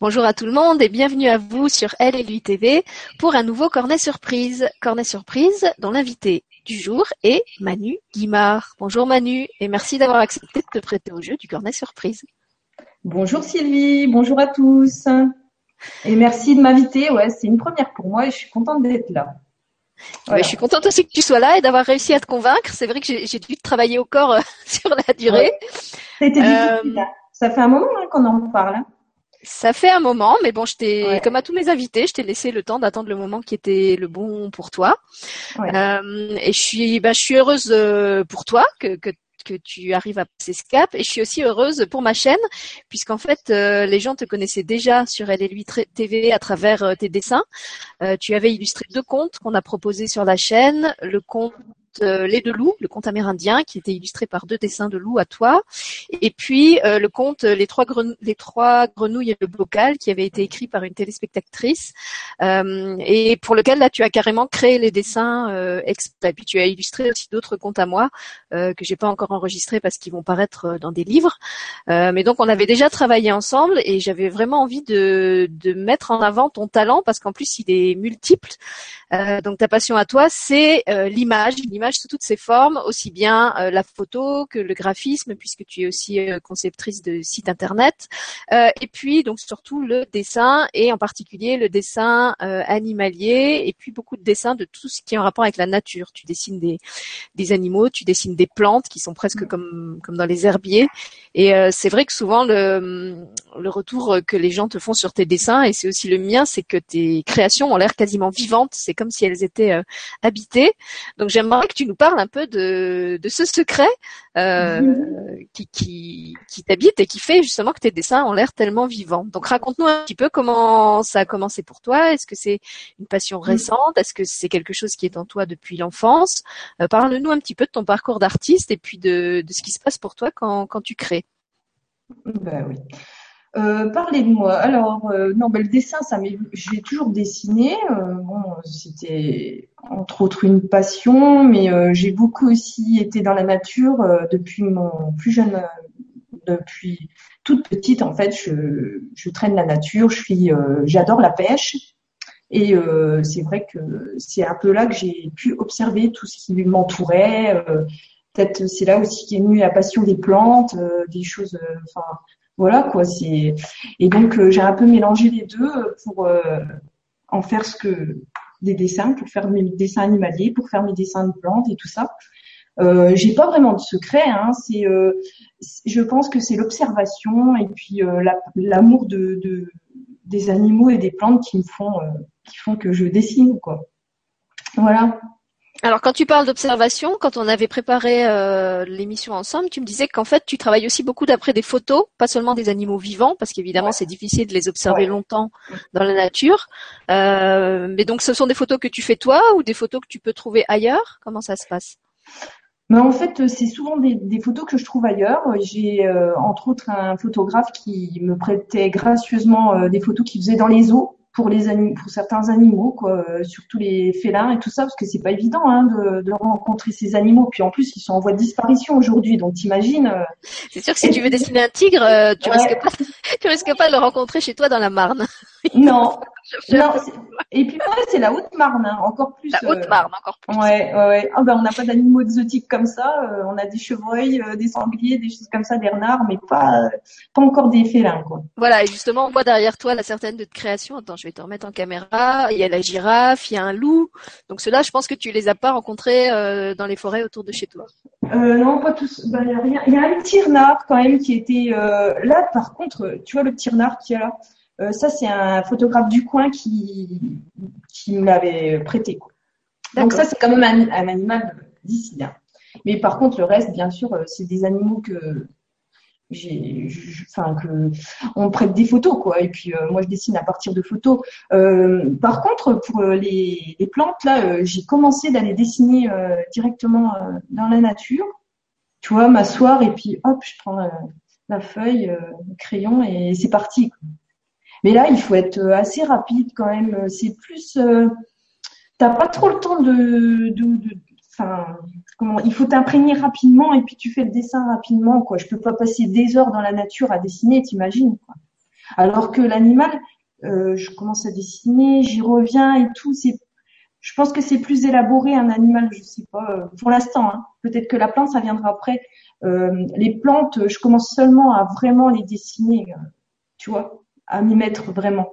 Bonjour à tout le monde et bienvenue à vous sur Elle et lui TV pour un nouveau Cornet Surprise. Cornet Surprise dont l'invité du jour est Manu Guimard. Bonjour Manu et merci d'avoir accepté de te prêter au jeu du Cornet Surprise. Bonjour Sylvie, bonjour à tous. Et merci de m'inviter. Ouais, c'est une première pour moi et je suis contente d'être là. je suis contente aussi que tu sois là et d'avoir réussi à te convaincre. C'est vrai que j'ai dû travailler au corps euh, sur la durée. C'était difficile. Euh, hein. Ça fait un moment hein, qu'on en parle. Hein. Ça fait un moment, mais bon, je t'ai, comme à tous mes invités, je t'ai laissé le temps d'attendre le moment qui était le bon pour toi. Euh, et je suis, ben, je suis heureuse euh, pour toi que, que que tu arrives à passer ce cap. Et je suis aussi heureuse pour ma chaîne, puisqu'en fait, euh, les gens te connaissaient déjà sur Elle et lui TV à travers tes dessins. tu avais illustré deux contes qu'on a proposés sur la chaîne. Le conte euh, Les deux loups, le conte amérindien qui était illustré par deux dessins de loups à toi, et puis euh, le conte Les trois, les trois grenouilles et le bocal qui avait été écrit par une téléspectatrice euh, et pour lequel là tu as carrément créé les dessins exprès. Puis tu as illustré aussi d'autres contes à moi que j'ai pas encore enregistrés parce qu'ils vont paraître dans des livres. mais donc on avait déjà travaillé ensemble et j'avais vraiment envie de, de mettre en avant ton talent parce qu'en plus il est multiple. donc ta passion à toi c'est l'image, l'image sous toutes ses formes, aussi bien euh, la photo que le graphisme, puisque tu es aussi euh, conceptrice de sites internet, euh, et puis donc surtout le dessin et en particulier le dessin animalier, et puis beaucoup de dessins de tout ce qui est en rapport avec la nature. Tu dessines des, des animaux, tu dessines des plantes qui sont presque comme comme dans les herbiers, et c'est vrai que souvent le le retour que les gens te font sur tes dessins, et c'est aussi le mien, c'est que tes créations ont l'air quasiment vivantes. C'est comme si elles étaient habitées. Donc j'aimerais que tu nous parles un peu de, ce secret euh, mhm. qui, qui, qui t'habite et qui fait justement que tes dessins ont l'air tellement vivants. Donc raconte-nous un petit peu comment ça a commencé pour toi. Est-ce que c'est une passion récente? Est-ce que c'est quelque chose qui est en toi depuis l'enfance? Euh, Parle-nous un petit peu de ton parcours d'artiste et puis de, ce qui se passe pour toi quand, quand tu crées. Ben oui. Euh, parlez de moi. Alors, euh, non, ben, le dessin, ça j'ai toujours dessiné. Euh, bon, c'était entre autres une passion, mais j'ai beaucoup aussi été dans la nature depuis mon plus jeune, depuis toute petite. En fait, je, traîne la nature. Je suis, j'adore la pêche. Et c'est vrai que c'est un peu là que j'ai pu observer tout ce qui m'entourait. Peut-être c'est là aussi qu'est venue la passion des plantes, des choses, enfin voilà quoi. Et donc euh, j'ai un peu mélangé les deux pour euh, en faire ce que des dessins, pour faire mes dessins animaliers, pour faire mes dessins de plantes et tout ça. Euh, j'ai pas vraiment de secret. Hein, c'est, euh, je pense que c'est l'observation et puis l'amour de, de, des animaux et des plantes qui me font, qui font que je dessine quoi. Voilà. Alors, quand tu parles d'observation, quand on avait préparé euh, l'émission ensemble, tu me disais qu'en fait, tu travailles aussi beaucoup d'après des photos, pas seulement des animaux vivants, parce qu'évidemment, c'est difficile de les observer longtemps dans la nature. Euh, mais donc, ce sont des photos que tu fais toi ou des photos que tu peux trouver ailleurs? Comment ça se passe? Mais en fait, c'est souvent des, photos que je trouve ailleurs. J'ai euh, entre autres un photographe qui me prêtait gracieusement des photos qu'il faisait dans les eaux pour les animaux, pour certains animaux, quoi, euh, surtout les félins et tout ça, parce que c'est pas évident hein, de, de, rencontrer ces animaux. Puis en plus, ils sont en voie de disparition aujourd'hui, donc t'imagines. Euh, c'est sûr que si tu veux dessiner un tigre, euh, tu risques pas, tu risques pas de le rencontrer chez toi dans la Marne. non, non, et puis moi, c'est la Haute-Marne, hein, encore plus. La Haute-Marne, encore plus. Ouais, ouais. Ah ben, on n'a pas d'animaux exotiques comme ça. on a des chevreuils, des sangliers, des choses comme ça, des renards, mais pas, pas encore des félins, quoi. Voilà, et justement, on voit derrière toi la certaine de création. Attends, je vais te remettre en caméra. Il y a la girafe, il y a un loup. Donc ceux-là, je pense que tu les as pas rencontrés euh, dans les forêts autour de chez toi. Euh, non, pas tous. Ben, il y a rien. Il y a un petit renard quand même qui était euh, là. Par contre, tu vois le petit renard qui est là. Euh, ça, c'est un photographe du coin qui qui me l'avait prêté. Quoi. Donc ça, c'est quand même un, un animal d'ici. Hein. Mais par contre, le reste, bien sûr, c'est des animaux que j'ai enfin que on prête des photos quoi et puis euh, moi je dessine à partir de photos euh, par contre pour euh, les, les plantes là j'ai commencé d'aller dessiner directement dans la nature tu vois m'asseoir et puis hop je prends la feuille le crayon et c'est parti mais là il faut être assez rapide quand même c'est plus t'as pas trop le temps de, de, de enfin comment il faut t'imprégner rapidement et puis tu fais le dessin rapidement quoi je peux pas passer des heures dans la nature à dessiner t'imagines quoi Alors que l'animal, euh, je commence à dessiner, j'y reviens et tout. C'est, je pense que c'est plus élaboré un animal, je sais pas. Euh, pour l'instant, hein. peut-être que la plante, ça viendra après. Euh, les plantes, je commence seulement à vraiment les dessiner, tu vois, à m'y mettre vraiment.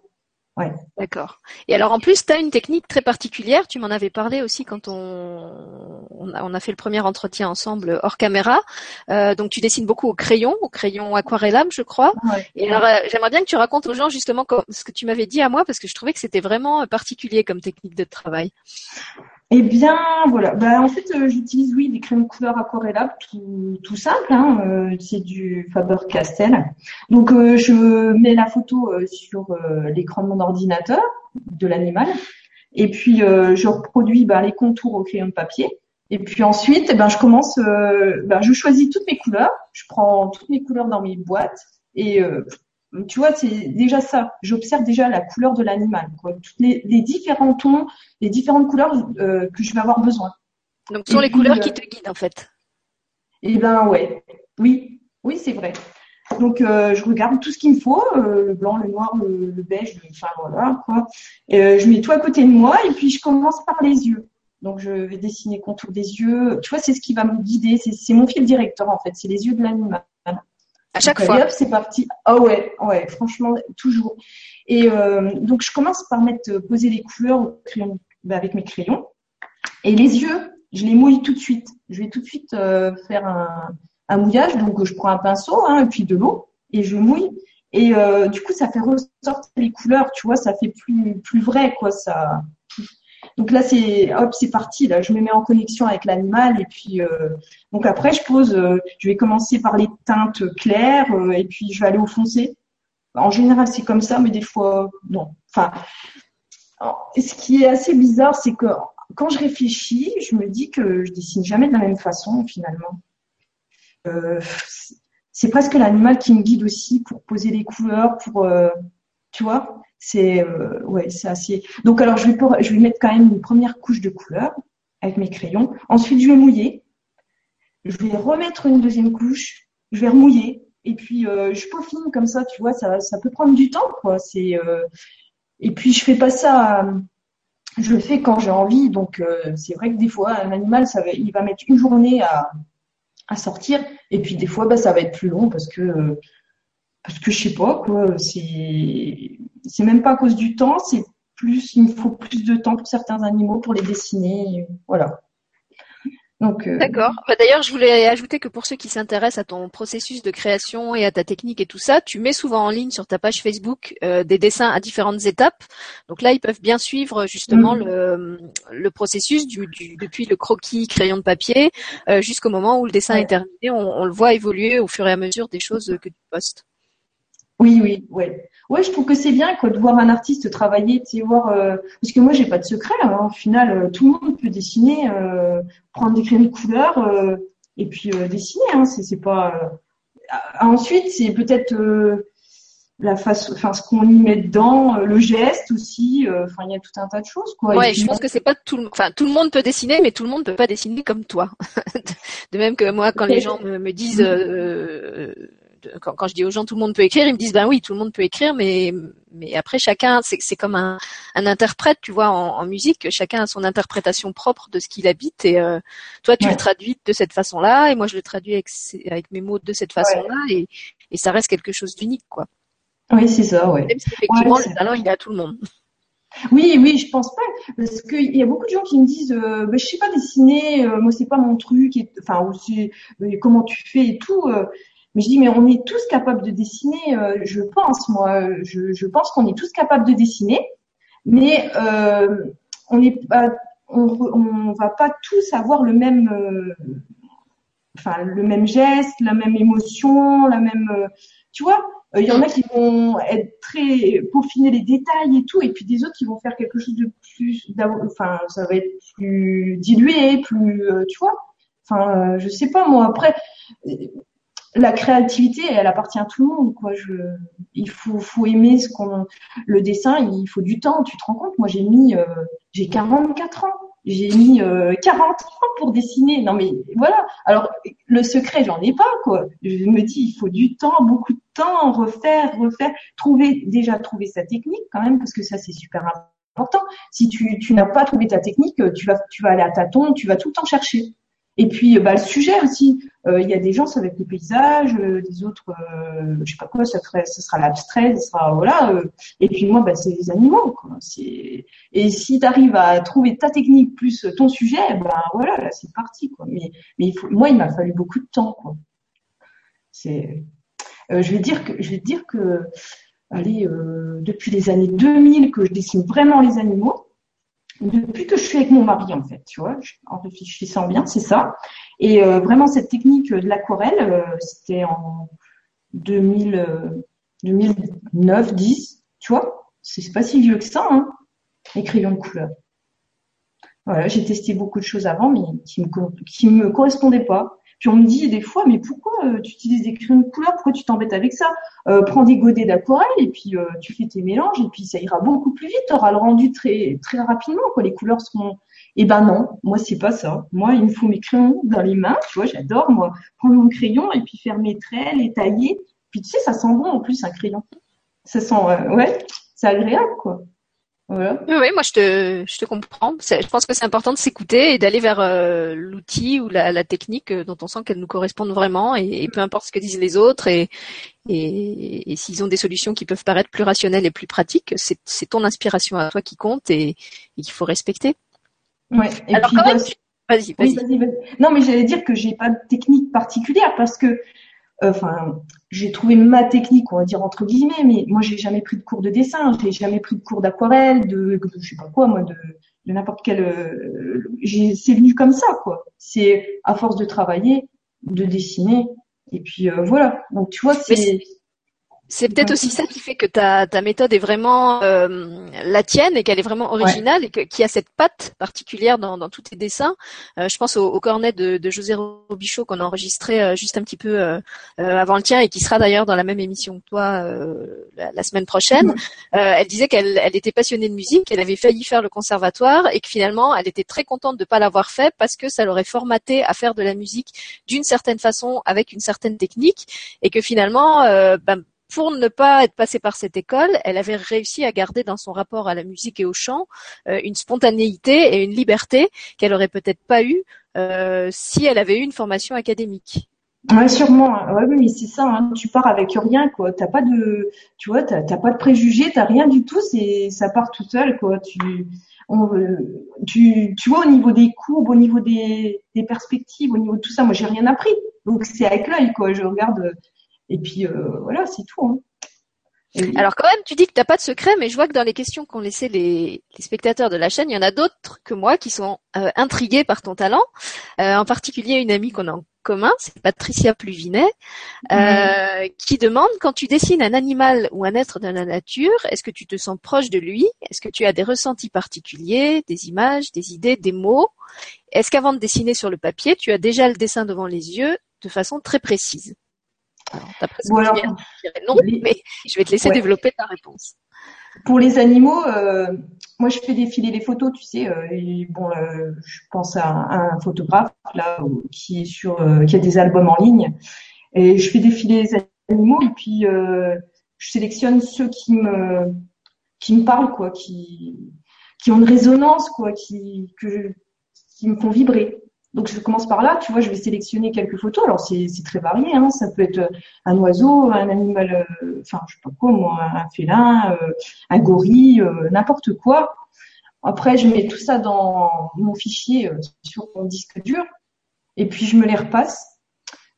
Ouais. D'accord. Et alors en plus, tu as une technique très particulière, tu m'en avais parlé aussi quand on, on, a, fait le premier entretien ensemble hors caméra. Euh, donc tu dessines beaucoup au crayon, au crayon aquarellable, je crois. Et alors euh, j'aimerais bien que tu racontes aux gens justement ce que tu m'avais dit à moi parce que je trouvais que c'était vraiment particulier comme technique de travail. Eh bien, voilà. Bah, en fait, euh, j'utilise, oui, des crèmes couleur aquarellables, tout, tout simple. Hein. Euh, c'est du Faber-Castell. Donc, euh, je mets la photo sur l'écran de mon ordinateur de l'animal. Et puis, je reproduis bah, les contours au crayon de papier. Et puis ensuite, eh ben, je commence, bah, je choisis toutes mes couleurs. Je prends toutes mes couleurs dans mes boîtes et tu vois, c'est déjà ça. J'observe déjà la couleur de l'animal, les, les, différents tons, les différentes couleurs euh, que je vais avoir besoin. Donc, ce sont les couleurs qui euh, te guident en fait. Eh ben ouais, oui, oui, c'est vrai. Donc, euh, je regarde tout ce qu'il me faut, le blanc, le noir, le, beige, enfin voilà quoi. je mets tout à côté de moi et puis je commence par les yeux. Donc, je vais dessiner contour des yeux. Tu vois, c'est ce qui va me guider. C'est mon fil directeur en fait. C'est les yeux de l'animal. À chaque fois. c'est parti. Ah ouais, ouais, franchement, toujours. Et euh, donc, je commence par mettre, euh, poser les couleurs bah, avec mes crayons. Et les yeux, je les mouille tout de suite. Je vais tout de suite euh, faire un, un, mouillage. Donc, je prends un pinceau, hein, et puis de l'eau, et je mouille. Et du coup, ça fait ressortir les couleurs, tu vois, ça fait plus, plus vrai, quoi. Ça, donc là, c'est hop, c'est parti. Là, je me mets en connexion avec l'animal et puis euh, donc après, je pose. Euh, je vais commencer par les teintes claires euh, et puis je vais aller au foncé. En général, c'est comme ça, mais des fois, non. Enfin, ce qui est assez bizarre, c'est que quand je réfléchis, je me dis que je dessine jamais de la même façon finalement. c'est presque l'animal qui me guide aussi pour poser les couleurs, pour tu vois. C'est euh, ouais, c'est assez. Donc alors je vais je vais mettre quand même une première couche de couleur avec mes crayons. Ensuite je vais mouiller. Je vais remettre une deuxième couche. Je vais remouiller. Et puis euh, je peaufine comme ça, tu vois, ça, ça peut prendre du temps, quoi. C'est euh, et puis je fais pas ça. Je le fais quand j'ai envie. Donc c'est vrai que des fois un animal, ça va, il va mettre une journée à à sortir. Et puis des fois, bah, ça va être plus long parce que parce que je sais pas quoi. C'est c'est même pas à cause du temps, c'est plus, il me faut plus de temps pour certains animaux pour les dessiner, voilà. Donc, euh, D'accord. Bah, d'ailleurs, je voulais ajouter que pour ceux qui s'intéressent à ton processus de création et à ta technique et tout ça, tu mets souvent en ligne sur ta page Facebook euh, des dessins à différentes étapes. Donc là, ils peuvent bien suivre justement mm. le, le, processus du, du, depuis le croquis crayon de papier euh, jusqu'au moment où le dessin est terminé. On, on, le voit évoluer au fur et à mesure des choses que tu postes. Oui, oui, ouais. Ouais, je trouve que c'est bien quoi, de voir un artiste travailler, tu sais, voir euh, parce que moi j'ai pas de secret. Hein, au final, euh, tout le monde peut dessiner, euh, prendre des crayons de couleur et puis dessiner. Hein, c'est, c'est pas. Ensuite, c'est peut-être la face, enfin ce qu'on y met dedans, le geste aussi. Enfin, il y a tout un tas de choses quoi. Ouais, je pense que c'est pas tout. Le... Enfin, tout le monde peut dessiner, mais tout le monde peut pas dessiner comme toi. de même que moi, quand les gens me, me disent quand, je dis aux gens tout le monde peut écrire, ils me disent ben oui, tout le monde peut écrire, mais mais après chacun, c'est comme un, un, interprète, tu vois, en, en, musique, chacun a son interprétation propre de ce qu'il habite et euh, toi tu le traduis de cette façon-là et moi je le traduis avec, avec mes mots de cette façon-là et, et ça reste quelque chose d'unique, quoi. Oui, c'est ça, ouais. Même si effectivement le talent il est à tout le monde. Oui, oui, je pense pas, parce qu'il y a beaucoup de gens qui me disent, euh, ben, je sais pas dessiner, euh, moi c'est pas mon truc, et, enfin, comment tu fais et tout. Mais je dis, mais on est tous capables de dessiner, euh, je pense, moi, je, pense qu'on est tous capables de dessiner, mais euh, on n'est pas, on, va pas tous avoir le même, euh, enfin, le même geste, la même émotion, la même, tu vois. Il y en a qui vont être très peaufiner les détails et tout, et puis des autres qui vont faire quelque chose de plus, enfin, ça va être plus dilué, plus, tu vois. Enfin, je sais pas moi. Après, la créativité, elle appartient à tout le monde. Quoi. Je, il faut, faut aimer ce qu'on, le dessin. Il faut du temps. Tu te rends compte? Moi, j'ai mis, euh, j'ai 44 ans. J'ai mis 40 ans pour dessiner. Non mais voilà. Alors le secret, j'en ai pas quoi. Je me dis, il faut du temps, beaucoup de temps, refaire, refaire, trouver déjà trouver sa technique quand même parce que ça c'est super important. Si tu, tu n'as pas trouvé ta technique, tu vas tu vas aller à tâtons, tu vas tout le temps chercher. Et puis bah, le sujet aussi, euh, il y a des gens ça va être le paysage, euh, des autres euh, je sais pas quoi, ça ferait, ça sera l'abstrait, ça sera voilà. Euh. et puis moi bah, c'est les animaux quoi. Et si tu arrives à trouver ta technique plus ton sujet, ben voilà là c'est parti quoi. Mais mais il faut, moi il m'a fallu beaucoup de temps quoi. C'est je vais dire que je vais dire que allez depuis les années 2000 que je dessine vraiment les animaux depuis que je suis avec mon mari, en fait, tu vois, en réfléchissant bien, c'est ça. Et euh, vraiment, cette technique de l'aquarelle, euh, c'était en 2000, 2009, 10, tu vois, c'est pas si vieux que ça, hein, les crayons de couleur. Voilà, j'ai testé beaucoup de choses avant, mais qui me, qui me correspondaient pas. On me dit des fois, mais pourquoi euh, tu utilises des crayons de couleur? Pourquoi tu t'embêtes avec ça? Euh, Prends des godets d'aquarelle et puis euh, tu fais tes mélanges et puis ça ira beaucoup plus vite. Tu auras le rendu très très rapidement. Quoi. Les couleurs seront. Eh ben non, moi c'est pas ça. Moi il me faut mes crayons dans les mains. Tu vois, j'adore moi prendre mon crayon et puis faire mes traits, les tailler. Puis tu sais, ça sent bon en plus un crayon. Ça sent ouais, c'est agréable quoi. Oui, moi je te, je te comprends. Je pense que c'est important de s'écouter et d'aller vers euh, l'outil ou la, la, technique euh, dont on sent qu'elle nous correspond vraiment et, peu importe ce que disent les autres et, et, et s'ils ont des solutions qui peuvent paraître plus rationnelles et plus pratiques, c'est ton inspiration à toi qui compte et, qu'il faut respecter. Ouais. Et Alors puis, quand même, vas-y, vas-y. non, mais j'allais dire que j'ai pas de technique particulière parce que enfin, j'ai trouvé ma technique, on va dire entre guillemets, mais moi j'ai jamais pris de cours de dessin, j'ai jamais pris de cours d'aquarelle, de, je sais pas quoi, moi, de, de n'importe quel, euh, c'est venu comme ça, quoi. C'est à force de travailler, de dessiner, et puis euh, voilà. Donc tu vois, c'est c'est peut-être aussi ça qui fait que ta, ta méthode est vraiment euh, la tienne et qu'elle est vraiment originale et qu'il y a cette patte particulière dans, dans tous tes dessins. Euh, je pense au, au cornet de, de, José Robichaud qu'on a enregistré euh, juste un petit peu avant le tien et qui sera d'ailleurs dans la même émission que toi la, semaine prochaine. elle disait qu'elle elle était passionnée de musique, qu'elle avait failli faire le conservatoire et que finalement elle était très contente de ne pas l'avoir fait parce que ça l'aurait formaté à faire de la musique d'une certaine façon avec une certaine technique et que finalement ben, pour ne pas être passée par cette école, elle avait réussi à garder dans son rapport à la musique et au chant euh, une spontanéité et une liberté qu'elle aurait peut-être pas eu euh, si elle avait eu une formation académique. Ouais, sûrement. Ouais, mais c'est ça. Hein. Tu pars avec rien, quoi. T'as pas de, tu vois, t'as, pas de préjugés, t'as rien du tout. C'est, ça part tout seul, quoi. Tu, euh, tu, tu vois, au niveau des courbes, au niveau des, des perspectives, au niveau de tout ça, moi, j'ai rien appris. Donc c'est avec l'œil, quoi. Je regarde et puis euh, voilà, c'est tout. Hein. Alors quand même, tu dis que tu n'as pas de secret, mais je vois que dans les questions qu'ont laissées les, spectateurs de la chaîne, il y en a d'autres que moi qui sont euh, intrigués par ton talent. Euh, en particulier une amie qu'on a en commun, c'est Patricia Pluvinet, euh, qui demande quand tu dessines un animal ou un être de la nature, est-ce que tu te sens proche de lui? Est-ce que tu as des ressentis particuliers, des images, des idées, des mots? Est-ce qu'avant de dessiner sur le papier, tu as déjà le dessin devant les yeux de façon très précise? Non, mais je vais te laisser développer ta réponse. Pour les animaux, euh, moi je fais défiler les photos, tu sais. Euh, bon, euh, je pense à un, photographe là qui est sur, qui a des albums en ligne, et je fais défiler les animaux et puis je sélectionne ceux qui me qui me parlent quoi, qui qui ont une résonance quoi, qui que qui me font vibrer. Donc je commence par là, tu vois, je vais sélectionner quelques photos. Alors c'est très varié, hein. ça peut être un oiseau, un animal, euh, enfin je sais pas quoi, moi, un félin, euh, un gorille, euh, n'importe quoi. Après je mets tout ça dans mon fichier sur mon disque dur et puis je me les repasse.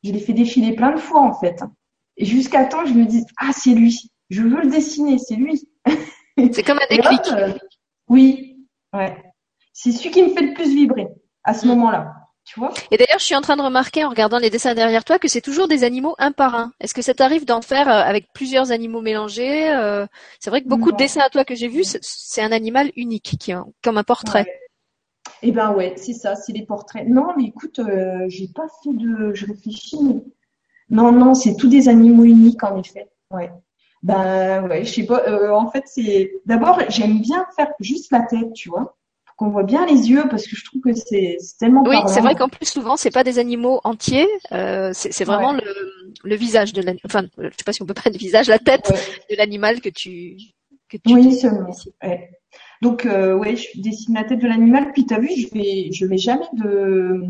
Je les fais défiler plein de fois en fait. Et jusqu'à temps je me dis ah c'est lui, je veux le dessiner, c'est lui. C'est comme un déclic. oui, ouais. C'est celui qui me fait le plus vibrer à ce Et d'ailleurs, je suis en train de remarquer en regardant les dessins derrière toi que c'est toujours des animaux un par un. Est-ce que ça t'arrive d'en faire euh, avec plusieurs animaux mélangés euh? C'est vrai que beaucoup de dessins à toi que j'ai vus, c'est un animal unique, qui comme un portrait. Eh ben ouais, c'est ça, c'est les portraits. Non, mais écoute, euh, j'ai pas fait de, je réfléchis. Non, non, c'est tous des animaux uniques en effet. Ouais. Ben ouais, je sais pas. en fait, c'est d'abord j'aime bien faire juste la tête, tu vois qu'on voit bien les yeux parce que je trouve que c'est tellement. Oui, c'est vrai qu'en plus souvent c'est pas des animaux entiers, euh, c'est vraiment le, le, visage de l'animal. Enfin, je sais pas si on peut pas le visage, la tête de l'animal que tu que tu. Oui, seulement. Ouais. Donc euh, ouais, je dessine la tête de l'animal. Puis t'as vu, je vais je mets jamais de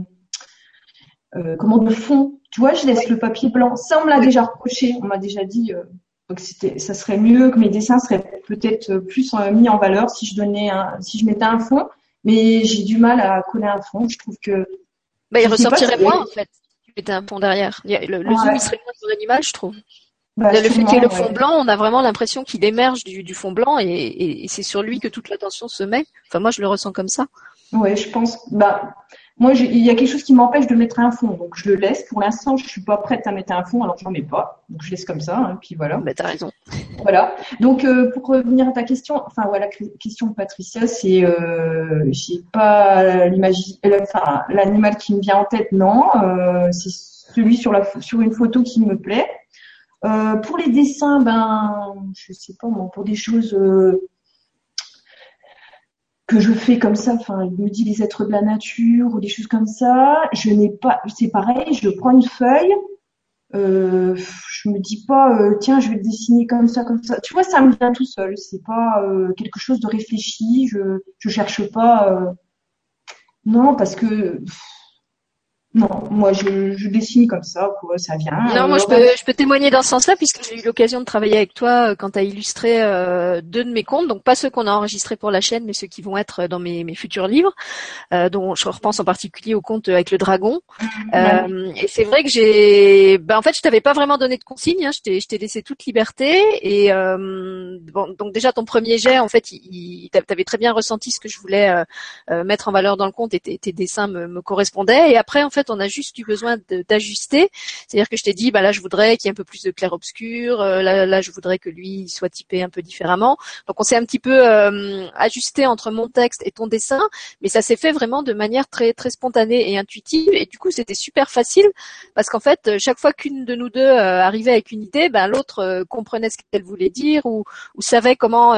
euh, comment de fond. Tu vois, je laisse le papier blanc. Ça, on me l'a déjà reproché. On m'a déjà dit. Euh, donc c'était, ça serait mieux que mes dessins seraient peut-être plus mis en valeur si je donnais un, si je mettais un fond mais j'ai du mal à coller un fond. Je trouve que. Bah, il ressortirait moins, en fait, si tu mettais un fond derrière. Le, le zoom, il serait moins sur l'animal, je trouve. Bah, le fait qu'il y ait le fond blanc, on a vraiment l'impression qu'il émerge du, du, fond blanc et, et c'est sur lui que toute l'attention se met. Enfin, moi, je le ressens comme ça. Ouais, je pense. Bah, moi, il y a quelque chose qui m'empêche de mettre un fond, donc je le laisse. Pour l'instant, je suis pas prête à mettre un fond, alors j'en mets pas. Donc je laisse comme ça, hein, puis voilà. Bah, t'as raison. Voilà. Donc euh, pour revenir à ta question, enfin voilà, question de Patricia, c'est euh, j'ai pas euh, enfin l'animal qui me vient en tête, non. Euh, c'est celui sur la sur une photo qui me plaît. Euh, pour les dessins, ben je sais pas moi, pour des choses que je fais comme ça, enfin, il me dit les êtres de la nature ou des choses comme ça. Je n'ai pas, c'est pareil, je prends une feuille, euh, je me dis pas, euh, tiens, je vais dessiner comme ça, comme ça. Tu vois, ça me vient tout seul. C'est pas euh, quelque chose de réfléchi. Je, je cherche pas. Euh, non, parce que non, moi je, je, dessine comme ça, quoi, ça vient. Non, moi je peux, je peux témoigner dans ce sens-là puisque j'ai eu l'occasion de travailler avec toi euh, quand tu as illustré euh, deux de mes contes, donc pas ceux qu'on a enregistrés pour la chaîne, mais ceux qui vont être dans mes, mes futurs livres, euh, dont je repense en particulier au conte avec le dragon. Euh, et c'est vrai que j'ai, ben en fait je t'avais pas vraiment donné de consignes, hein, je t'ai, je t'ai laissé toute liberté et euh, bon, donc déjà ton premier jet, en fait, il, t'avais très bien ressenti ce que je voulais mettre en valeur dans le conte et tes, tes dessins me, me correspondaient. Et après en fait on a juste eu besoin d'ajuster. C'est-à-dire que je t'ai dit, bah là, je voudrais qu'il y ait un peu plus de clair-obscur. Euh, là, là, je voudrais que lui soit typé un peu différemment. Donc, on s'est un petit peu euh, ajusté entre mon texte et ton dessin, mais ça s'est fait vraiment de manière très très spontanée et intuitive. Et du coup, c'était super facile parce qu'en fait, chaque fois qu'une de nous deux euh, arrivait avec une idée, ben l'autre comprenait ce qu'elle voulait dire ou, ou savait comment.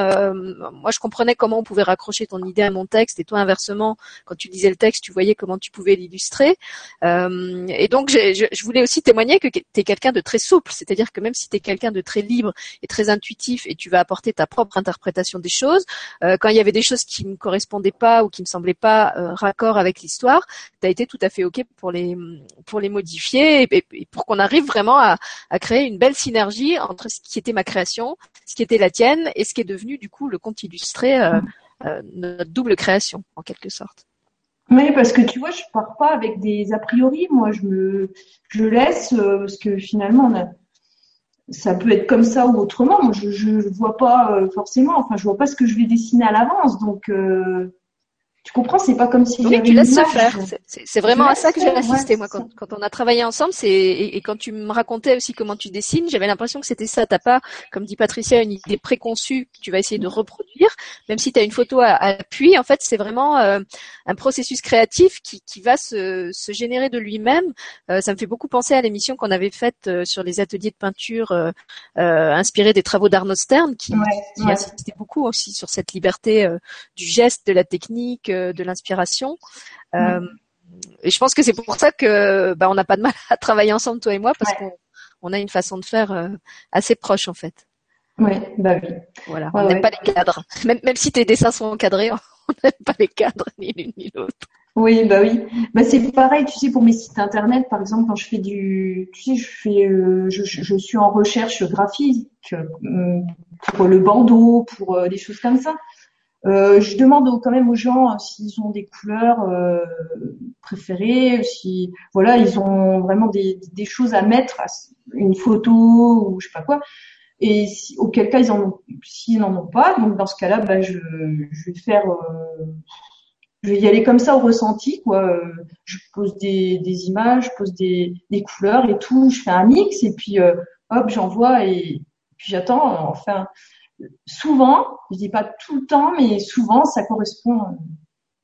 moi, je comprenais comment on pouvait raccrocher ton idée à mon texte et toi inversement, quand tu disais le texte, tu voyais comment tu pouvais l'illustrer. Euh, et donc, je, je, voulais aussi témoigner que tu es quelqu'un de très souple, c'est-à-dire que même si tu es quelqu'un de très libre et très intuitif et tu vas apporter ta propre interprétation des choses, euh, quand il y avait des choses qui ne correspondaient pas ou qui ne semblaient pas euh, raccord avec l'histoire, tu as été tout à fait OK pour les, pour les modifier et, pour qu'on arrive vraiment à, à, créer une belle synergie entre ce qui était ma création, ce qui était la tienne et ce qui est devenu du coup le conte illustré, euh, euh notre double création en quelque sorte. Oui, parce que tu vois, je pars pas avec des a priori. Moi, je me, je laisse euh, parce que finalement, ça peut être comme ça ou autrement. Moi, je, je vois pas euh, forcément. Enfin, je vois pas ce que je vais dessiner à l'avance. Donc, euh, tu comprends, c'est pas comme si oui, tu laisses se faire. C'est vraiment à ça que j'ai assisté moi quand, quand, on a travaillé ensemble. C'est et, quand tu me racontais aussi comment tu dessines, j'avais l'impression que c'était ça. T'as pas, comme dit Patricia, une idée préconçue que tu vas essayer de reproduire, même si tu as une photo à, à appui. En fait, c'est vraiment euh, un processus créatif qui, qui va se, se générer de lui-même. Euh, ça me fait beaucoup penser à l'émission qu'on avait faite euh, sur les ateliers de peinture euh, inspirés des travaux d'Arnaud Stern, qui, qui insistait beaucoup aussi sur cette liberté du geste, de la technique de l'inspiration. Euh, et je pense que c'est pour ça que bah, on n'a pas de mal à travailler ensemble toi et moi parce qu'on a une façon de faire euh, assez proche en fait. Oui, bah oui. Voilà, on n'aime pas les cadres. Même, même si tes dessins sont encadrés, on n'aime pas les cadres ni l'une ni l'autre. Oui, bah oui. Bah c'est pareil, tu sais, pour mes sites internet, par exemple, quand je fais du, tu sais, je fais, euh, je, je, suis en recherche graphique pour le bandeau, pour des choses comme ça. Euh, je demande quand même aux gens euh, s'ils ont des couleurs euh, préférées, si voilà ils ont vraiment des, des choses à mettre, une photo ou je sais pas quoi. Et si, auquel cas ils en ont, s'ils n'en ont pas, donc dans ce cas-là, bah, je, je vais faire, euh, je vais y aller comme ça au ressenti quoi. Je pose des, des images, je pose des, des couleurs et tout, je fais un mix et puis hop j'envoie et puis j'attends. Enfin souvent, je dis pas tout le temps, mais souvent, ça correspond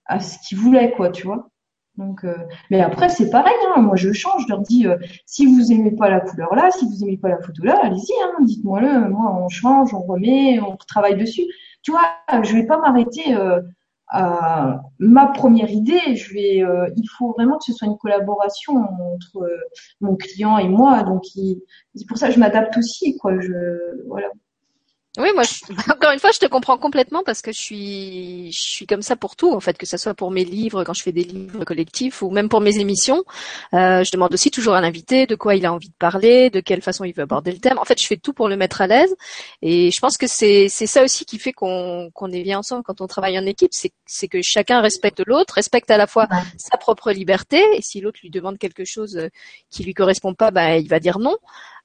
à ce qu'ils voulaient, quoi, tu vois. Donc, euh, mais après, c'est pareil. Hein, moi, je change. Je leur dis, euh, si vous aimez pas la couleur là, si vous aimez pas la photo là, allez-y. Hein, Dites-moi-le. Moi, on change, on remet, on travaille dessus. Tu vois, je vais pas m'arrêter. Euh, ma première idée. Je vais, euh, il faut vraiment que ce soit une collaboration entre euh, mon client et moi. Donc, c'est pour ça que je m'adapte aussi, quoi. Je, voilà. Oui, moi, encore une fois, je te comprends complètement parce que je suis, je suis comme ça pour tout, en fait, que ce soit pour mes livres, quand je fais des livres collectifs, ou même pour mes émissions. Euh, je demande aussi toujours à l'invité de quoi il a envie de parler, de quelle façon il veut aborder le thème. En fait, je fais tout pour le mettre à l'aise. Et je pense que c'est, c'est ça aussi qui fait qu'on, qu'on est bien ensemble quand on travaille en équipe, c'est, c'est que chacun respecte l'autre, respecte à la fois sa propre liberté, et si l'autre lui demande quelque chose qui lui correspond pas, ben, il va dire non.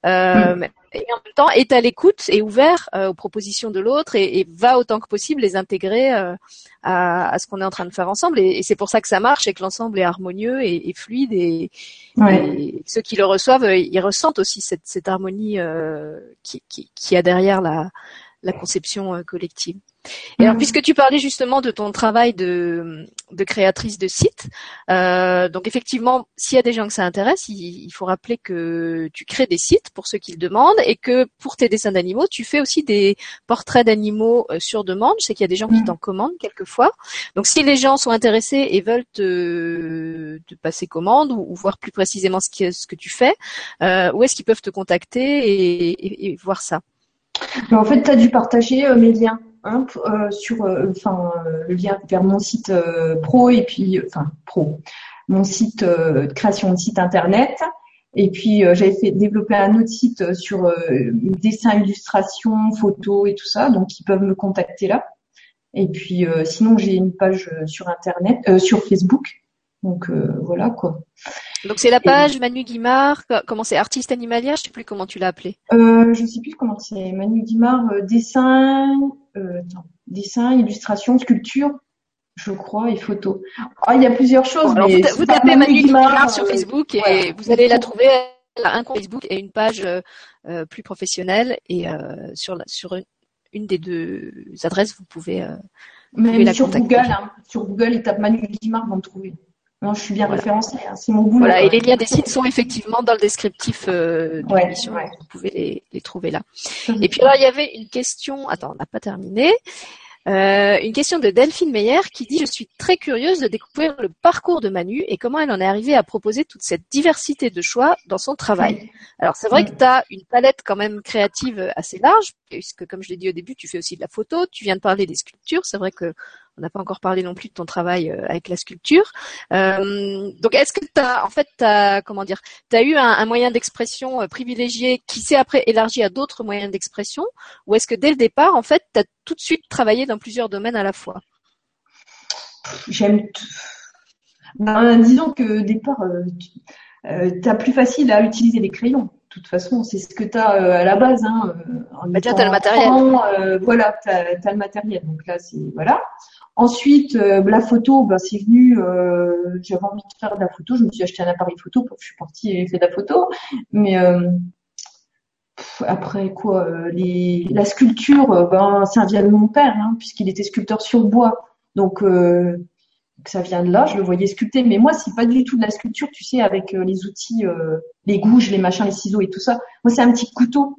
Euh, et en même temps est à l'écoute et ouvert euh, aux propositions de l'autre et, et, va autant que possible les intégrer euh, à, à, ce qu'on est en train de faire ensemble. Et, et c'est pour ça que ça marche et que l'ensemble est harmonieux et, et fluide et, ceux qui le reçoivent ils ressentent aussi cette, cette harmonie qui, qui, qui, a derrière la, la conception collective. Et alors, mhm. puisque tu parlais justement de ton travail de, de créatrice de site, euh, donc effectivement, s'il y a des gens que ça intéresse, il, faut rappeler que tu crées des sites pour ceux qui le demandent et que pour tes dessins d'animaux, tu fais aussi des portraits d'animaux euh, sur demande. Je sais qu'il y a des gens qui mhm. t'en commandent quelquefois. Donc, si les gens sont intéressés et veulent te, te passer commande ou, voir plus précisément ce, qui, ce que tu fais, euh, où est-ce qu'ils peuvent te contacter et, et, voir ça? En fait, tu as dû partager euh, mes liens. Hein, euh, sur euh, enfin euh, le lien vers mon site pro et puis enfin pro. Mon site création de site internet. Et puis j'avais fait développer un autre site sur dessin illustration photos et tout ça. Donc ils peuvent me contacter là. Et puis sinon j'ai une page sur internet sur Facebook. Donc voilà quoi donc c'est la page Manu Guimard, comment c'est artiste animalière, je sais plus comment tu l'as appelé. Euh, je sais plus comment c'est Manu Guimard, dessin, euh, dessin, illustration, sculpture, je crois, et photo. Ah, il y a plusieurs choses. mais vous, tapez Manu Guimard sur euh, Facebook et vous allez la trouver. un compte Facebook et une page euh, plus professionnelle et sur la, sur une, des deux adresses vous pouvez. Même la sur Google, hein. sur Google, ils tapent Manu Guimard, vont me trouver. Non, je suis bien référencée, hein. c'est mon boulot. Voilà, et les liens des sites sont effectivement dans le descriptif euh, de l'émission, vous pouvez les, trouver là. Et puis alors, il y avait une question, attends, on n'a pas terminé. Euh, une question de Delphine Meyer qui dit Je suis très curieuse de découvrir le parcours de Manu et comment elle en est arrivée à proposer toute cette diversité de choix dans son travail. Alors, c'est vrai que tu as une palette quand même créative assez large, puisque, comme je l'ai dit au début, tu fais aussi de la photo, tu viens de parler des sculptures. C'est vrai que on n'a pas encore parlé non plus de ton travail euh, avec la sculpture. Euh, donc, est-ce que tu as, en fait, as, comment dire, tu as eu un, moyen d'expression euh, privilégié qui s'est après élargi à d'autres moyens d'expression, ou est-ce que dès le départ, en fait, tu as tout de suite travaillé dans plusieurs domaines à la fois? J'aime. Ben, disons que au départ, tu as plus facile à utiliser les crayons. De toute façon, c'est ce que tu as à la base. Hein, en bah, tu as le matériel. voilà, tu as, as, le matériel. Donc là, c'est voilà. Ensuite, euh, la photo, bah, c'est venu, euh, j'avais envie de faire de la photo, je me suis acheté un appareil photo, je suis partie et fait de la photo. Mais euh, après quoi, la sculpture, ben ça vient de mon père, hein, puisqu'il était sculpteur sur bois. Donc ça vient de là, je le voyais sculpter. Mais moi, c'est pas du tout de la sculpture, tu sais, avec les outils, les gouges, les machins, les ciseaux et tout ça. Moi, c'est un petit couteau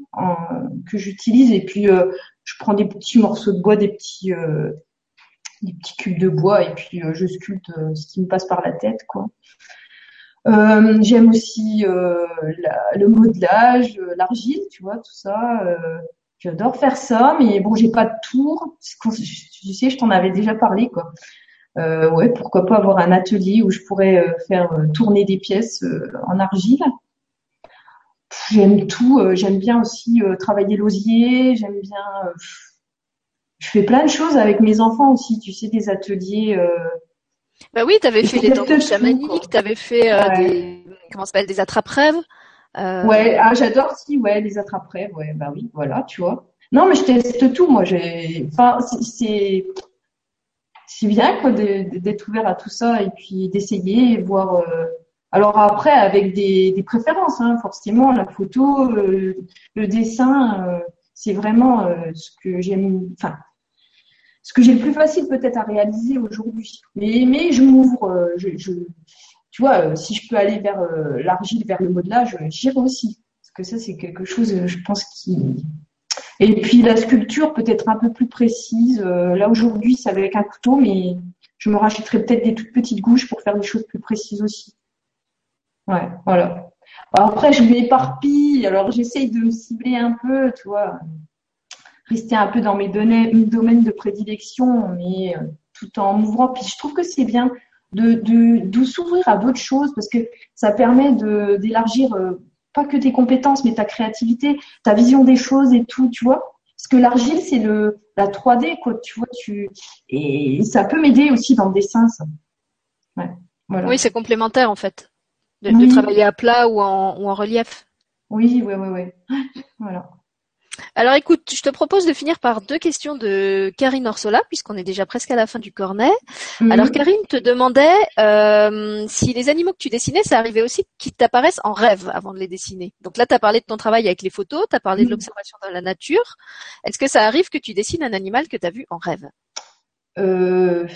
que j'utilise et puis je prends des petits morceaux de bois, des petits des petits cubes de bois et puis euh, je sculpte euh, ce qui me passe par la tête, quoi. Euh, j'aime aussi le modelage, l'argile, tu vois, tout ça. J'adore faire ça, mais bon, j'ai pas de tour. Tu sais, je t'en avais déjà parlé, quoi. ouais, pourquoi pas avoir un atelier où je pourrais faire tourner des pièces en argile. J'aime tout. j'aime bien aussi travailler l'osier. J'aime bien je fais plein de choses avec mes enfants aussi, tu sais, des ateliers. Euh... Bah oui, tu avais fait les danses chamaniques, tu avais fait euh, des comment s'appelle des attrape-rêves. Euh... Ouais, ah, j'adore aussi, ouais, les attrape-rêves, ouais, bah oui, voilà, tu vois. Non, mais je teste tout, moi, j'ai, enfin, c'est, c'est bien quoi d'être ouvert à tout ça et puis d'essayer, voir. Euh... Alors après, avec des, des préférences, hein, forcément, la photo, euh, le dessin, c'est vraiment ce que j'aime. Enfin, ce que j'ai le plus facile peut-être à réaliser aujourd'hui. Mais, mais je m'ouvre, euh, tu vois, euh, si je peux aller vers euh, l'argile, vers le modelage, j'irai aussi. Parce que ça, c'est quelque chose, je pense, qui... Et puis la sculpture peut être un peu plus précise. Là aujourd'hui, c'est avec un couteau, mais je me rachèterai peut-être des toutes petites gouges pour faire des choses plus précises aussi. Ouais, voilà. après, je m'éparpille, alors j'essaye de me cibler un peu, tu vois, rester un peu dans mes domaines de prédilection, mais euh, tout en m'ouvrant. Puis je trouve que c'est bien de, de, s'ouvrir à d'autres choses parce que ça permet d'élargir euh, pas que tes compétences, mais ta créativité, ta vision des choses et tout, tu vois. Parce que l'argile, c'est le la 3D, quoi, tu vois, tu et ça peut m'aider aussi dans le dessin, ça. Ouais, voilà. Oui, c'est complémentaire en fait, de, travailler à plat ou en, ou en relief. Oui, oui, oui, oui. Voilà. Alors écoute, je te propose de finir par deux questions de Karine Orsola, puisqu'on est déjà presque à la fin du cornet. Mhm. Alors Karine te demandait euh, si les animaux que tu dessinais, ça arrivait aussi qu'ils t'apparaissent en rêve avant de les dessiner. Donc là, tu as parlé de ton travail avec les photos, tu as parlé de mhm. l'observation dans la nature. Est-ce que ça arrive que tu dessines un animal que tu as vu en rêve? Euh,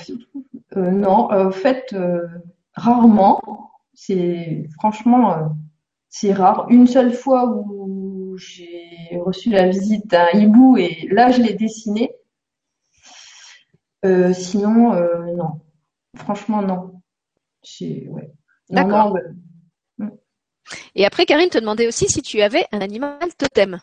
euh, Non, en fait, rarement. C'est franchement, c'est rare. Une seule fois où j'ai reçu la visite d'un hibou et là, je l'ai dessiné. Euh, sinon, euh, non. Franchement, non. Ouais. D'accord. Mm. Et après, Karine te demandait aussi si tu avais un animal totem.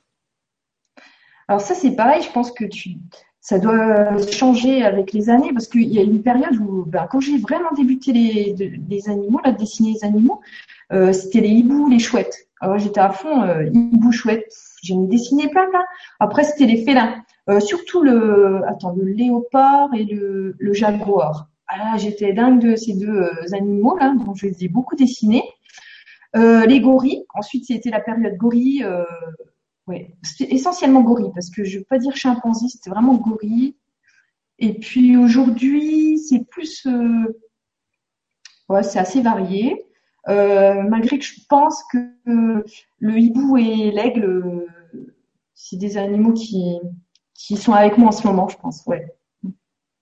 Alors ça, c'est pareil. Je pense que tu, ça doit changer avec les années parce qu'il y a une période où, ben, quand j'ai vraiment débuté les, animaux, là, dessiner les animaux, euh, c'était les hiboux, les chouettes. Alors j'étais à fond euh, hibou chouette. J'ai dessiné plein plein. Après c'était les félins. Euh, surtout le attends le léopard et le, le jaguar. Ah j'étais dingue de ces deux euh, animaux là, donc je les ai beaucoup dessinés. Euh, les gorilles. Ensuite c'était la période gorille. Ouais, essentiellement gorille parce que je veux pas dire chimpanzé, c'était vraiment gorille. Et puis aujourd'hui c'est plus ouais c'est assez varié. Euh, malgré que je pense que le hibou et l'aigle, c'est des animaux qui, qui sont avec moi en ce moment, je pense. Ouais.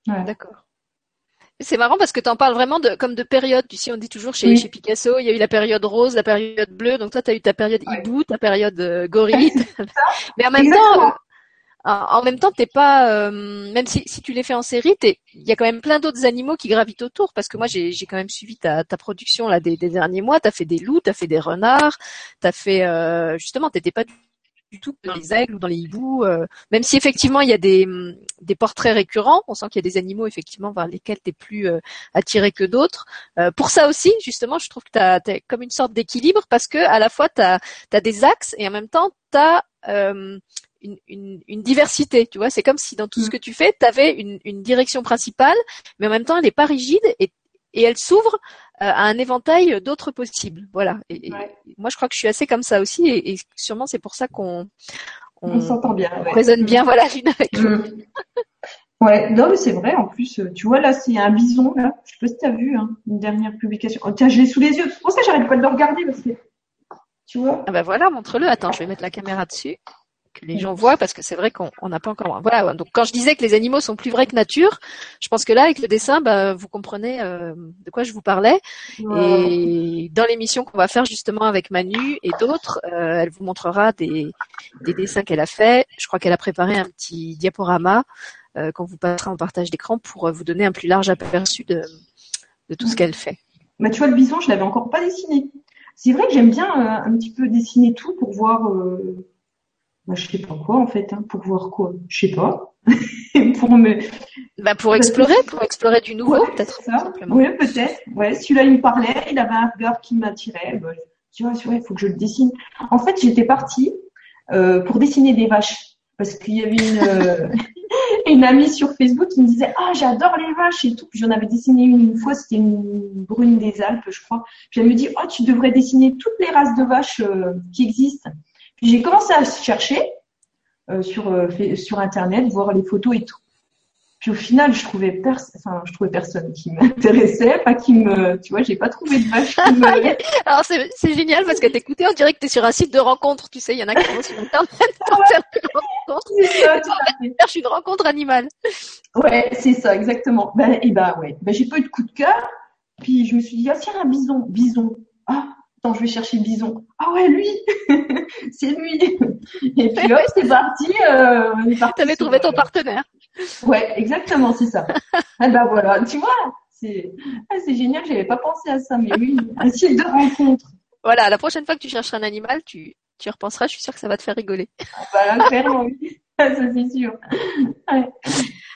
D'accord. C'est marrant parce que tu en parles vraiment de, comme de période. Tu sais, on dit toujours chez, chez Picasso, il y a eu la période rose, la période bleue. Donc toi, tu as eu ta période hibou, ta période euh, gorille. Mais en même temps, en même temps, t'es pas, euh, même si, si tu les fais en série, il y a quand même plein d'autres animaux qui gravitent autour. Parce que moi, j'ai quand même suivi ta, ta production là des, des derniers mois. T'as fait des loups, t'as fait des renards, t'as fait euh, justement, t'étais pas du tout dans les aigles ou dans les hiboux. Euh, même si effectivement il y a des, des portraits récurrents, on sent qu'il y a des animaux effectivement vers lesquels t'es plus euh, attiré que d'autres. pour ça aussi, justement, je trouve que t'as as comme une sorte d'équilibre parce que à la fois t'as as des axes et en même temps t'as une, une, diversité, tu vois. C'est comme si dans tout ce mm. que tu fais, tu avais une, une, direction principale, mais en même temps, elle n'est pas rigide et, et elle s'ouvre euh, à un éventail d'autres possibles. Voilà. Et, moi, je crois que je suis assez comme ça aussi, et, sûrement c'est pour ça qu'on on, s'entend bien, on raisonne bien, voilà, l'une avec mm. l'autre. Ouais, non, mais c'est vrai. En plus, euh, tu vois, là, c'est un bison. Là, je sais pas si t'as vu hein, une dernière publication. Oh, tiens, je l'ai sous les yeux. C'est pour ça que j'arrête pas de le regarder parce que, tu vois. Ah bah voilà, montre-le. Attends, je vais mettre la caméra dessus que les gens voient parce que c'est vrai qu'on n'a pas encore. Voilà. Donc quand je disais que les animaux sont plus vrais que nature, je pense que là avec le dessin, bah, vous comprenez euh, de quoi je vous parlais. Et dans l'émission qu'on va faire justement avec Manu et d'autres, euh, elle vous montrera des, des dessins qu'elle a fait. Je crois qu'elle a préparé un petit diaporama euh, qu'on vous passera en partage d'écran pour vous donner un plus large aperçu de, de tout ce qu'elle fait. Bah, tu vois, le bison, je l'avais encore pas dessiné. C'est vrai que j'aime bien un petit peu dessiner tout pour voir bah, je sais pas quoi en fait, hein, pour voir quoi. Je sais pas. pour me. Bah pour explorer, pour explorer du nouveau peut-être. Oui, peut-être. Ouais, celui-là il me parlait, il avait un regard qui m'attirait. Bah, tu vois, il faut que je le dessine. En fait, j'étais partie euh, pour dessiner des vaches parce qu'il y avait une euh, une amie sur Facebook qui me disait ah j'adore les vaches et tout. Puis j'en avais dessiné une une fois, c'était une brune des Alpes, je crois. Puis elle me dit oh tu devrais dessiner toutes les races de vaches euh, qui existent j'ai commencé à chercher euh, sur euh, sur internet, voir les photos et tout. Puis au final, je trouvais enfin, je trouvais personne qui m'intéressait, pas qui me, tu vois, j'ai pas trouvé de vache qui me. Alors c'est, génial parce que t'écoutais, on dirait que t'es sur un site de rencontre, tu sais, il y en a qui vont sur internet pour faire une rencontre. cherches une rencontre animale. Ouais, c'est ça, exactement. Ben, et ben ouais, ben j'ai pas eu de coup de cœur. Puis je me suis dit, ah tiens, un bison, bison. Ah, Attends, je vais chercher Bison. Ah ouais, lui C'est lui Et puis ouais, c'est parti. Euh, Tu avais trouvé ton partenaire. Ouais, exactement, c'est ça. ah ben voilà, tu vois, c'est ah, génial, j'avais pas pensé à ça, mais oui, un site de rencontre. Voilà, la prochaine fois que tu chercheras un animal, tu, tu repenseras, je suis sûre que ça va te faire rigoler. Voilà, bah, clairement, oui. ça c'est sûr.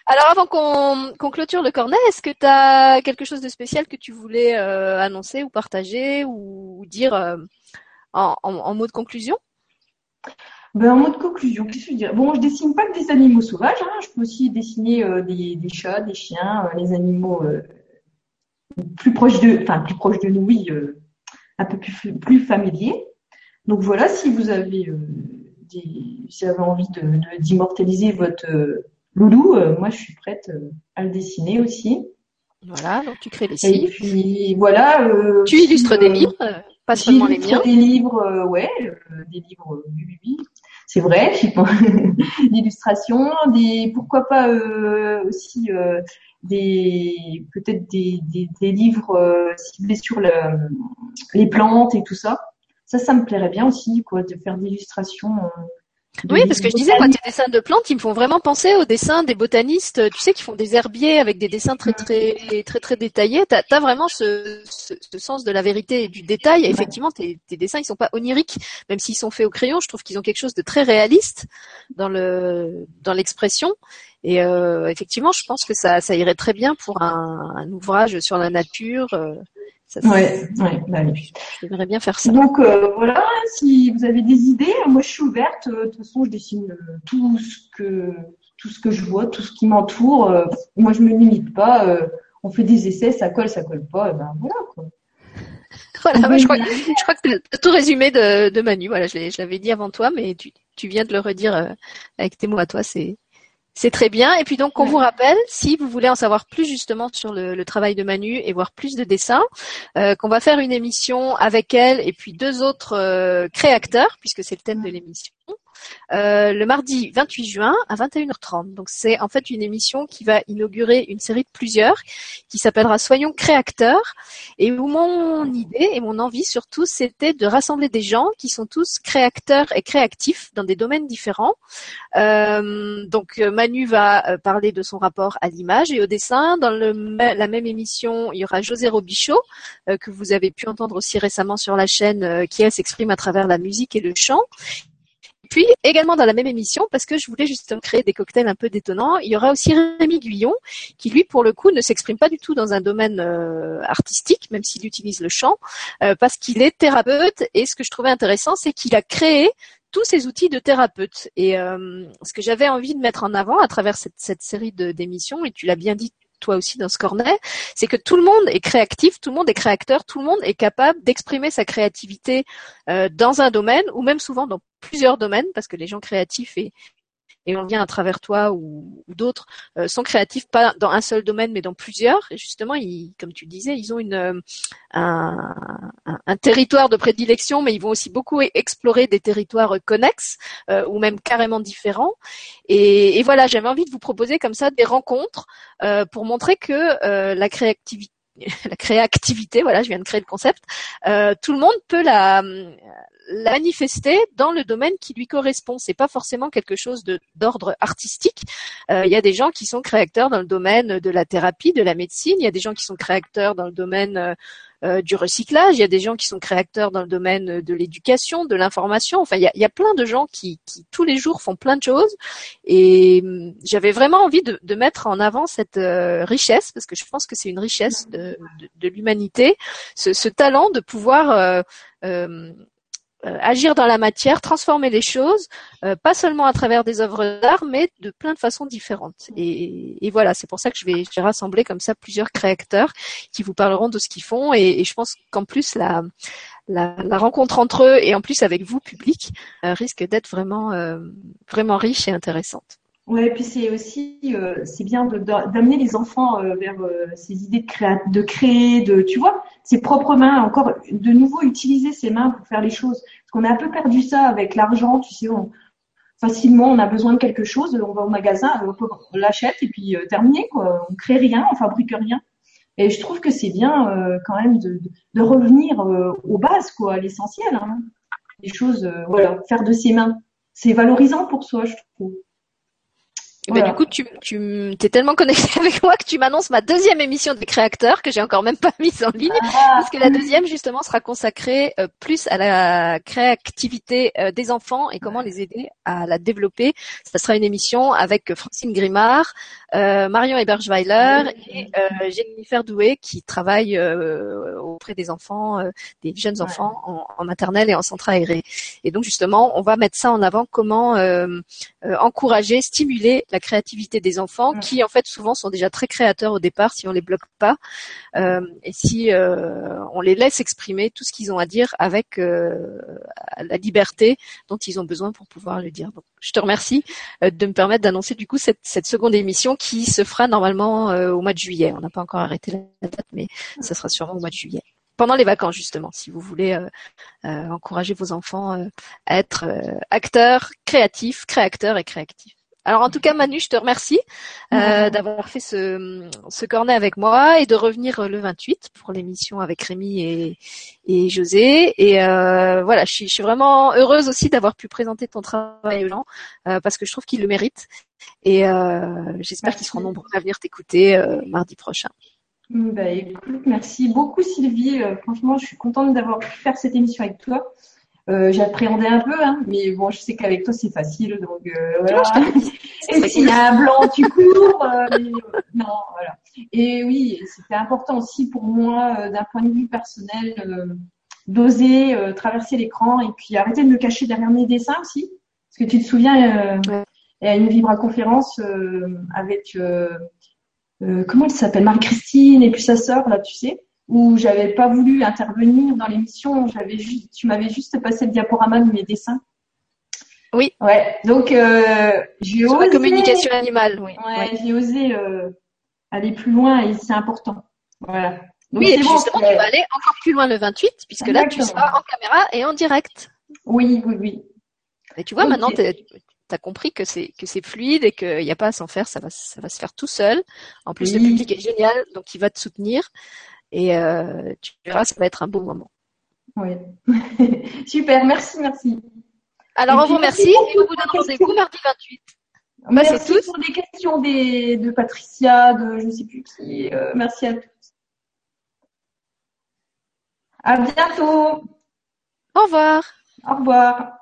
Alors avant qu'on clôture le cornet, est-ce que tu as quelque chose de spécial que tu voulais euh, annoncer ou partager ou, dire euh, en, mot de conclusion? Ben, en mot de conclusion, qu'est-ce que je dire? Bon, je dessine pas que des animaux sauvages. Hein. Je peux aussi dessiner euh, des, chats, des chiens, les animaux plus proches de, enfin plus proches de nous, oui, un peu plus, plus familiers. Donc voilà, si vous avez si vous avez envie de d'immortaliser votre Loulou, euh, moi, je suis prête euh, à le dessiner aussi. Voilà, donc tu crées des. Et puis voilà. Euh, tu illustres des livres, pas seulement les miens. Des livres, ouais, des livres, oui, oui, c'est vrai. L'illustration, des, pourquoi pas aussi des, peut-être des, des, livres ciblés sur le, les plantes et tout ça. Ça, ça me plairait bien aussi, quoi, de faire d'illustrations oui, parce que je disais, moi, tes dessins de plantes, ils me font vraiment penser aux dessins des botanistes, tu sais, qui font des herbiers avec des dessins très, très, très, très détaillés. T'as as vraiment ce, ce, sens de la vérité et du détail. Et effectivement, tes, tes, dessins, ils sont pas oniriques, même s'ils sont faits au crayon. Je trouve qu'ils ont quelque chose de très réaliste dans le, dans l'expression. Et euh, effectivement, je pense que ça, ça irait très bien pour un, un ouvrage sur la nature. Euh, ouais, ouais, bah J'aimerais bien faire ça. Donc euh, voilà, si vous avez des idées, moi je suis ouverte. Euh, de toute façon, je dessine euh, tout ce que tout ce que je vois, tout ce qui m'entoure. moi, je me limite pas. on fait des essais, ça colle, ça colle pas. Et ben voilà quoi. Voilà, je, crois, je crois que tu tout résumé de, de Manu. Voilà, je l'avais dit avant toi, mais tu, tu viens de le redire avec tes mots à toi. C'est c'est très bien. Et puis donc, on vous rappelle, si vous voulez en savoir plus justement sur le, travail de Manu et voir plus de dessins, euh, qu'on va faire une émission avec elle et puis deux autres euh, créateurs, puisque c'est le thème de l'émission. Euh, le mardi 28 juin à 21h30. Donc c'est en fait une émission qui va inaugurer une série de plusieurs qui s'appellera Soyons créateurs et où mon idée et mon envie surtout c'était de rassembler des gens qui sont tous créateurs et créatifs dans des domaines différents. Euh, donc Manu va euh, parler de son rapport à l'image et au dessin. Dans la même émission, il y aura José Robichaud que vous avez pu entendre aussi récemment sur la chaîne qui elle s'exprime à travers la musique et le chant. Puis également dans la même émission, parce que je voulais justement créer des cocktails un peu détonnants, il y aura aussi Rémi Guyon, qui lui pour le coup ne s'exprime pas du tout dans un domaine euh, artistique, même s'il utilise le chant, euh, parce qu'il est thérapeute. Et ce que je trouvais intéressant, c'est qu'il a créé tous ces outils de thérapeute. Et euh, ce que j'avais envie de mettre en avant à travers cette, série d'émissions, et tu l'as bien dit toi aussi dans ce cornet, c'est que tout le monde est créatif, tout le monde est créateur, tout le monde est capable d'exprimer sa créativité dans un domaine ou même souvent dans plusieurs domaines parce que les gens créatifs et, et on vient à travers toi ou, d'autres euh, sont créatifs pas dans un seul domaine mais dans plusieurs et justement ils, comme tu disais ils ont une euh, un, un, territoire de prédilection mais ils vont aussi beaucoup explorer des territoires connexes euh, ou même carrément différents et, et voilà j'avais envie de vous proposer comme ça des rencontres pour montrer que la créativité la créativité, voilà, je viens de créer le concept. Euh, tout le monde peut la, manifester dans le domaine qui lui correspond. C'est pas forcément quelque chose d'ordre artistique. Euh, il y a des gens qui sont créateurs dans le domaine de la thérapie, de la médecine. Il y a des gens qui sont créateurs dans le domaine euh, euh, du recyclage. Il y a des gens qui sont créateurs dans le domaine de l'éducation, de l'information. Enfin, il y a, plein de gens qui, tous les jours font plein de choses. Et hum, j'avais vraiment envie de, mettre en avant cette richesse parce que je pense que c'est une richesse de, l'humanité, ce, talent de pouvoir agir dans la matière, transformer les choses, euh, pas seulement à travers des œuvres d'art, mais de plein de façons différentes. Et, voilà, c'est pour ça que je vais, rassembler comme ça plusieurs créateurs qui vous parleront de ce qu'ils font. Et, je pense qu'en plus la, la, la, rencontre entre eux et en plus avec vous public euh, risque d'être vraiment vraiment riche et intéressante. Ouais, et puis c'est aussi euh, c'est bien d'amener les enfants euh, vers euh, ces idées de, de créer, de tu vois, ses propres mains, encore de nouveau utiliser ses mains pour faire les choses. Parce qu'on a un peu perdu ça avec l'argent, tu sais, on, facilement on a besoin de quelque chose, on va au magasin, on l'achète et puis terminé quoi. On crée rien, on fabrique rien. Et je trouve que c'est bien quand même de, de revenir aux bases quoi, à l'essentiel. Hein. Les choses, voilà, faire de ses mains, c'est valorisant pour soi, je trouve. Ben, du coup, tu, tu t'es tellement connecté avec moi que tu m'annonces ma deuxième émission des créateurs que j'ai encore même pas mise en ligne, ah. parce que la deuxième justement sera consacrée euh, plus à la créativité euh, des enfants et comment les aider à la développer. Ça sera une émission avec Francine Grimard, euh, Marion Eberschweiler et Jennifer Doué qui travaille auprès des enfants, des jeunes enfants en, en, maternelle et en centre aéré. Et donc justement, on va mettre ça en avant comment encourager, stimuler la créativité des enfants, mm. qui en fait souvent sont déjà très créateurs au départ si on les bloque pas euh, et si euh, on les laisse exprimer tout ce qu'ils ont à dire avec euh, la liberté dont ils ont besoin pour pouvoir le dire. Donc, je te remercie de me permettre d'annoncer du coup cette, cette, seconde émission qui se fera normalement au mois de juillet. On n'a pas encore arrêté la date, mais ça sera sûrement au mois de juillet pendant les vacances justement, si vous voulez euh, encourager vos enfants à être acteurs, créatifs, créateurs et créatifs. Alors en tout cas, Manu, je te remercie euh, d'avoir fait ce, ce cornet avec moi et de revenir euh, le 28 pour l'émission avec Rémi et, et José. Et euh, voilà, je suis, je suis, vraiment heureuse aussi d'avoir pu présenter ton travail aux gens parce que je trouve qu'ils le méritent. Et j'espère qu'ils seront nombreux à venir t'écouter mardi prochain. Bah, écoute, merci beaucoup Sylvie. franchement, je suis contente d'avoir pu faire cette émission avec toi. Euh, j'appréhendais un peu, hein, mais bon, je sais qu'avec toi c'est facile, donc euh, voilà. Et s'il y a un blanc, tu cours. Euh, non, voilà. Et oui, c'était important aussi pour moi, d'un point de vue personnel, d'oser traverser l'écran et puis arrêter de me cacher derrière mes dessins aussi. Parce que tu te souviens, il y a une vibra conférence avec comment elle s'appelle, Marie-Christine et puis sa sœur là, tu sais? Où j'avais pas voulu intervenir dans l'émission. J'avais juste, tu m'avais juste passé le diaporama de mes dessins. Oui. Ouais. Donc euh, j'ai osé. La communication animale. Oui. Ouais, j'ai osé euh, aller plus loin et c'est important. Voilà. oui, et justement, tu vas aller encore plus loin le 28, puisque là, tu seras en caméra et en direct. Oui, oui, oui. Et tu vois, maintenant, tu as compris que c'est que c'est fluide et qu'il n'y a pas à s'en faire, ça va ça va se faire tout seul. En plus, le public est génial, donc il va te soutenir. Et euh, tu verras, ça va être un beau moment. Oui. Super, merci, merci. Alors, on vous remercie et on vous donne rendez-vous mardi 28. Merci tous. pour les questions des, de Patricia, de je ne sais plus qui. Euh, merci à tous. À bientôt. Au revoir. Au revoir.